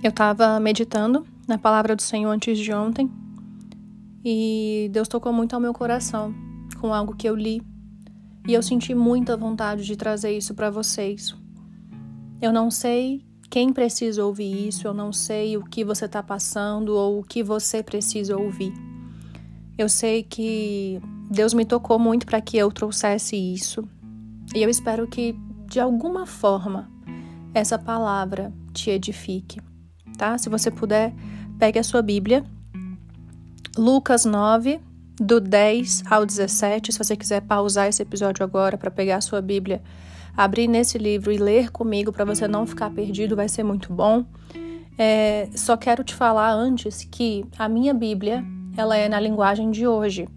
Eu estava meditando na palavra do Senhor antes de ontem e Deus tocou muito ao meu coração com algo que eu li e eu senti muita vontade de trazer isso para vocês. Eu não sei quem precisa ouvir isso, eu não sei o que você está passando ou o que você precisa ouvir. Eu sei que Deus me tocou muito para que eu trouxesse isso e eu espero que de alguma forma essa palavra te edifique tá? Se você puder, pegue a sua Bíblia. Lucas 9, do 10 ao 17. Se você quiser pausar esse episódio agora para pegar a sua Bíblia, abrir nesse livro e ler comigo para você não ficar perdido, vai ser muito bom. É, só quero te falar antes que a minha Bíblia ela é na linguagem de hoje.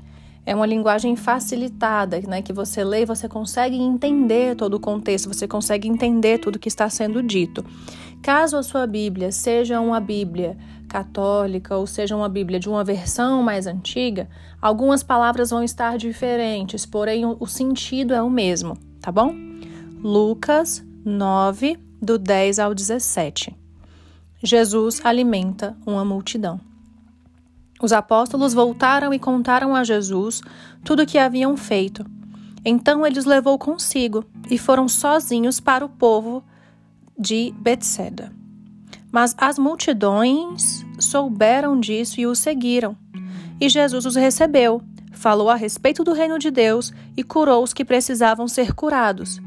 É uma linguagem facilitada, né? Que você lê e você consegue entender todo o contexto, você consegue entender tudo que está sendo dito. Caso a sua Bíblia seja uma Bíblia católica ou seja uma Bíblia de uma versão mais antiga, algumas palavras vão estar diferentes, porém o sentido é o mesmo, tá bom? Lucas 9, do 10 ao 17. Jesus alimenta uma multidão. Os apóstolos voltaram e contaram a Jesus tudo o que haviam feito. Então ele os levou consigo e foram sozinhos para o povo de Betseda. Mas as multidões souberam disso e o seguiram. E Jesus os recebeu, falou a respeito do reino de Deus e curou os que precisavam ser curados.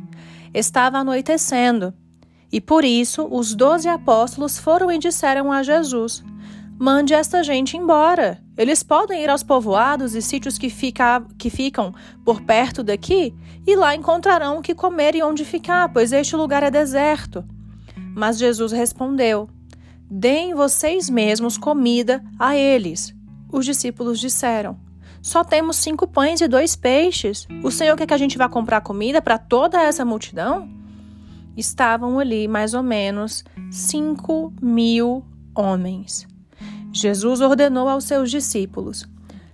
Estava anoitecendo, e por isso os doze apóstolos foram e disseram a Jesus: Mande esta gente embora. Eles podem ir aos povoados e sítios que, fica, que ficam por perto daqui, e lá encontrarão o que comer e onde ficar, pois este lugar é deserto. Mas Jesus respondeu: Deem vocês mesmos comida a eles. Os discípulos disseram: Só temos cinco pães e dois peixes. O Senhor quer que a gente vá comprar comida para toda essa multidão? Estavam ali mais ou menos cinco mil homens. Jesus ordenou aos seus discípulos: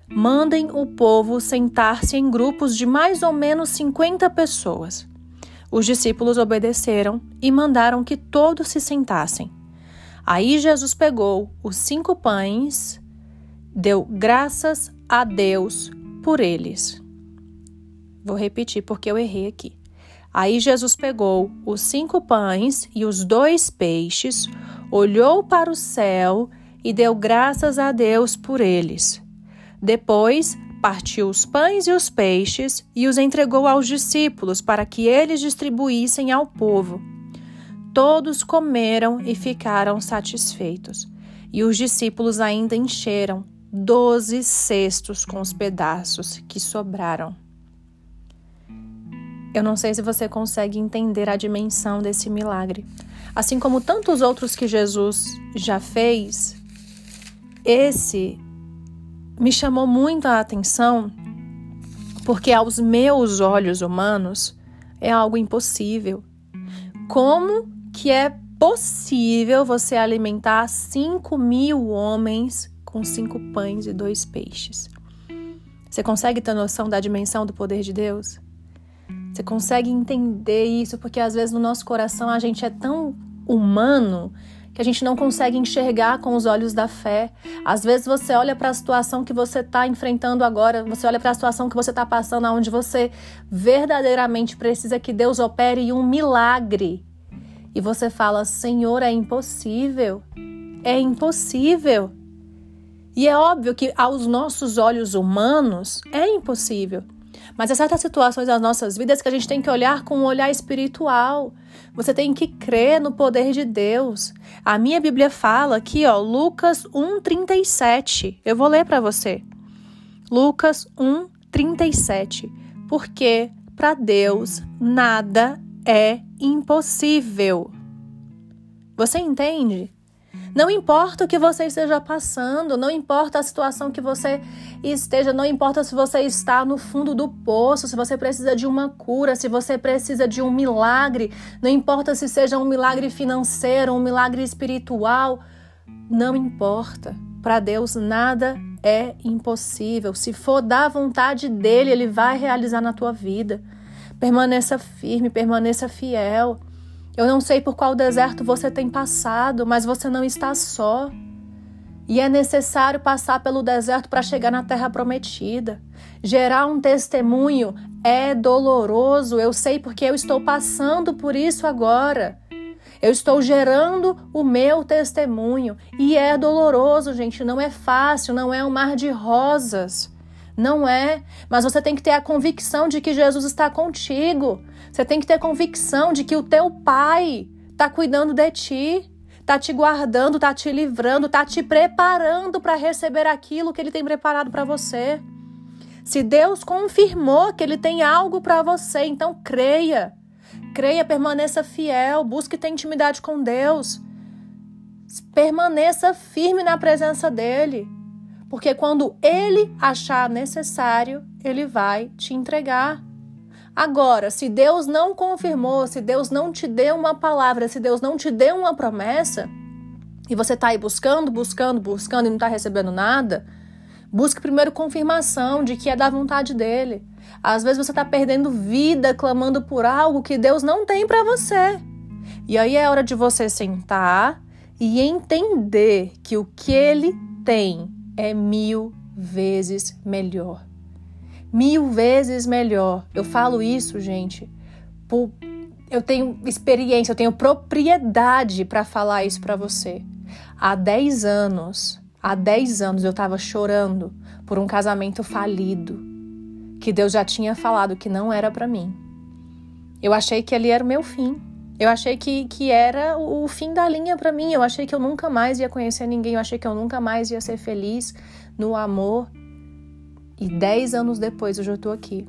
Mandem o povo sentar-se em grupos de mais ou menos 50 pessoas. Os discípulos obedeceram e mandaram que todos se sentassem. Aí Jesus pegou os cinco pães, deu graças a Deus por eles. Vou repetir porque eu errei aqui. Aí Jesus pegou os cinco pães e os dois peixes, olhou para o céu e deu graças a Deus por eles. Depois partiu os pães e os peixes e os entregou aos discípulos para que eles distribuíssem ao povo. Todos comeram e ficaram satisfeitos, e os discípulos ainda encheram doze cestos com os pedaços que sobraram. Eu não sei se você consegue entender a dimensão desse milagre. Assim como tantos outros que Jesus já fez, esse me chamou muito a atenção porque, aos meus olhos humanos, é algo impossível. Como que é possível você alimentar 5 mil homens com cinco pães e dois peixes? Você consegue ter noção da dimensão do poder de Deus? Você consegue entender isso? Porque às vezes no nosso coração a gente é tão humano que a gente não consegue enxergar com os olhos da fé. Às vezes você olha para a situação que você está enfrentando agora, você olha para a situação que você está passando, onde você verdadeiramente precisa que Deus opere um milagre. E você fala: Senhor, é impossível. É impossível. E é óbvio que aos nossos olhos humanos é impossível. Mas há certas situações das nossas vidas que a gente tem que olhar com um olhar espiritual. Você tem que crer no poder de Deus. A minha Bíblia fala aqui, ó, Lucas 1:37. Eu vou ler para você. Lucas 1:37. Porque para Deus nada é impossível. Você entende? Não importa o que você esteja passando, não importa a situação que você esteja, não importa se você está no fundo do poço, se você precisa de uma cura, se você precisa de um milagre, não importa se seja um milagre financeiro, um milagre espiritual, não importa. Para Deus nada é impossível. Se for da vontade dele, ele vai realizar na tua vida. Permaneça firme, permaneça fiel. Eu não sei por qual deserto você tem passado, mas você não está só. E é necessário passar pelo deserto para chegar na terra prometida. Gerar um testemunho é doloroso, eu sei porque eu estou passando por isso agora. Eu estou gerando o meu testemunho e é doloroso, gente, não é fácil, não é um mar de rosas. Não é, mas você tem que ter a convicção de que Jesus está contigo. Você tem que ter convicção de que o teu pai está cuidando de ti, está te guardando, está te livrando, está te preparando para receber aquilo que ele tem preparado para você. Se Deus confirmou que ele tem algo para você, então creia. Creia, permaneça fiel, busque ter intimidade com Deus. Permaneça firme na presença dele. Porque quando ele achar necessário, ele vai te entregar. Agora, se Deus não confirmou, se Deus não te deu uma palavra, se Deus não te deu uma promessa, e você está aí buscando, buscando, buscando e não está recebendo nada, busque primeiro confirmação de que é da vontade dele. Às vezes você está perdendo vida clamando por algo que Deus não tem para você. E aí é hora de você sentar e entender que o que ele tem é mil vezes melhor. Mil vezes melhor. Eu falo isso, gente, por, eu tenho experiência, eu tenho propriedade para falar isso para você. Há 10 anos, há 10 anos eu estava chorando por um casamento falido que Deus já tinha falado que não era para mim. Eu achei que ali era o meu fim. Eu achei que, que era o fim da linha para mim. Eu achei que eu nunca mais ia conhecer ninguém. Eu achei que eu nunca mais ia ser feliz no amor. E dez anos depois eu já estou aqui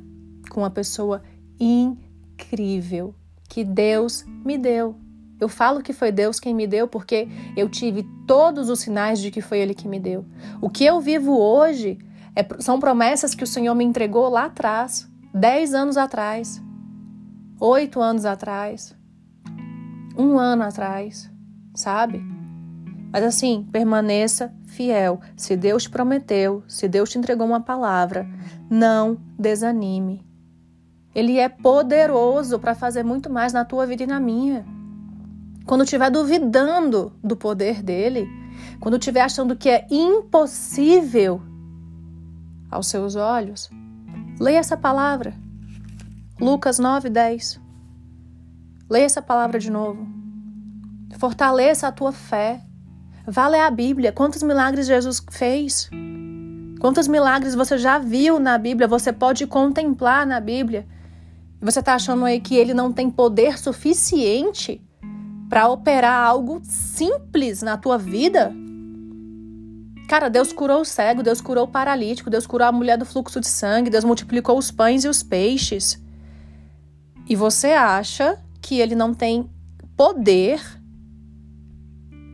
com uma pessoa incrível que Deus me deu. Eu falo que foi Deus quem me deu porque eu tive todos os sinais de que foi Ele que me deu. O que eu vivo hoje é, são promessas que o Senhor me entregou lá atrás, dez anos atrás, oito anos atrás, um ano atrás, sabe? Mas assim, permaneça fiel. Se Deus te prometeu, se Deus te entregou uma palavra, não desanime. Ele é poderoso para fazer muito mais na tua vida e na minha. Quando estiver duvidando do poder dele, quando estiver achando que é impossível aos seus olhos, leia essa palavra. Lucas 9, 10. Leia essa palavra de novo. Fortaleça a tua fé. Vá ler a Bíblia. Quantos milagres Jesus fez? Quantos milagres você já viu na Bíblia? Você pode contemplar na Bíblia. Você está achando aí que ele não tem poder suficiente para operar algo simples na tua vida? Cara, Deus curou o cego, Deus curou o paralítico, Deus curou a mulher do fluxo de sangue, Deus multiplicou os pães e os peixes. E você acha que ele não tem poder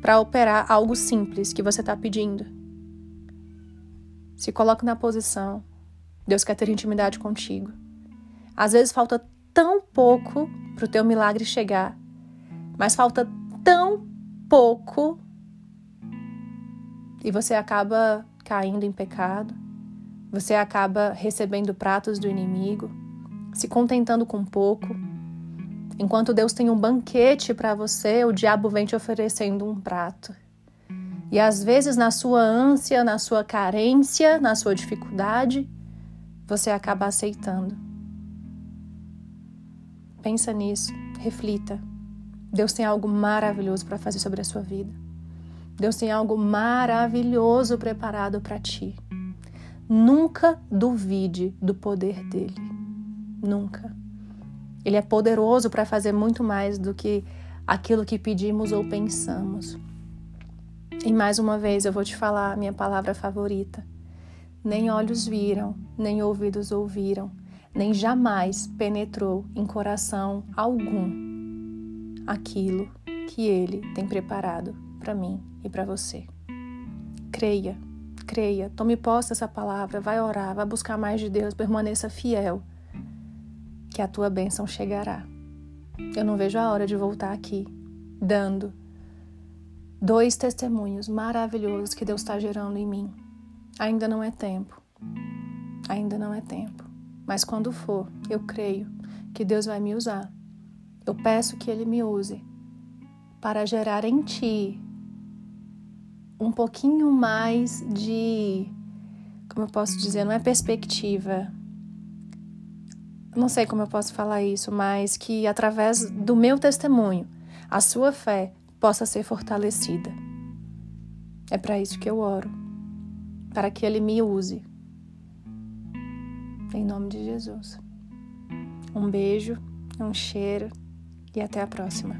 para operar algo simples que você está pedindo? Se coloque na posição. Deus quer ter intimidade contigo. Às vezes falta tão pouco para o teu milagre chegar, mas falta tão pouco e você acaba caindo em pecado, você acaba recebendo pratos do inimigo, se contentando com pouco. Enquanto Deus tem um banquete para você, o diabo vem te oferecendo um prato. E às vezes, na sua ânsia, na sua carência, na sua dificuldade, você acaba aceitando. Pensa nisso, reflita. Deus tem algo maravilhoso para fazer sobre a sua vida. Deus tem algo maravilhoso preparado para ti. Nunca duvide do poder dele. Nunca. Ele é poderoso para fazer muito mais do que aquilo que pedimos ou pensamos. E mais uma vez eu vou te falar a minha palavra favorita. Nem olhos viram, nem ouvidos ouviram, nem jamais penetrou em coração algum aquilo que ele tem preparado para mim e para você. Creia, creia, tome posse dessa palavra, vai orar, vai buscar mais de Deus, permaneça fiel, que a tua bênção chegará. Eu não vejo a hora de voltar aqui, dando dois testemunhos maravilhosos que Deus está gerando em mim. Ainda não é tempo, ainda não é tempo, mas quando for, eu creio que Deus vai me usar Eu peço que Ele me use para gerar em ti um pouquinho mais de. Como eu posso dizer? Não é perspectiva. Não sei como eu posso falar isso, mas que através do meu testemunho, a sua fé possa ser fortalecida. É para isso que eu oro. Para que Ele me use. Em nome de Jesus. Um beijo, um cheiro e até a próxima.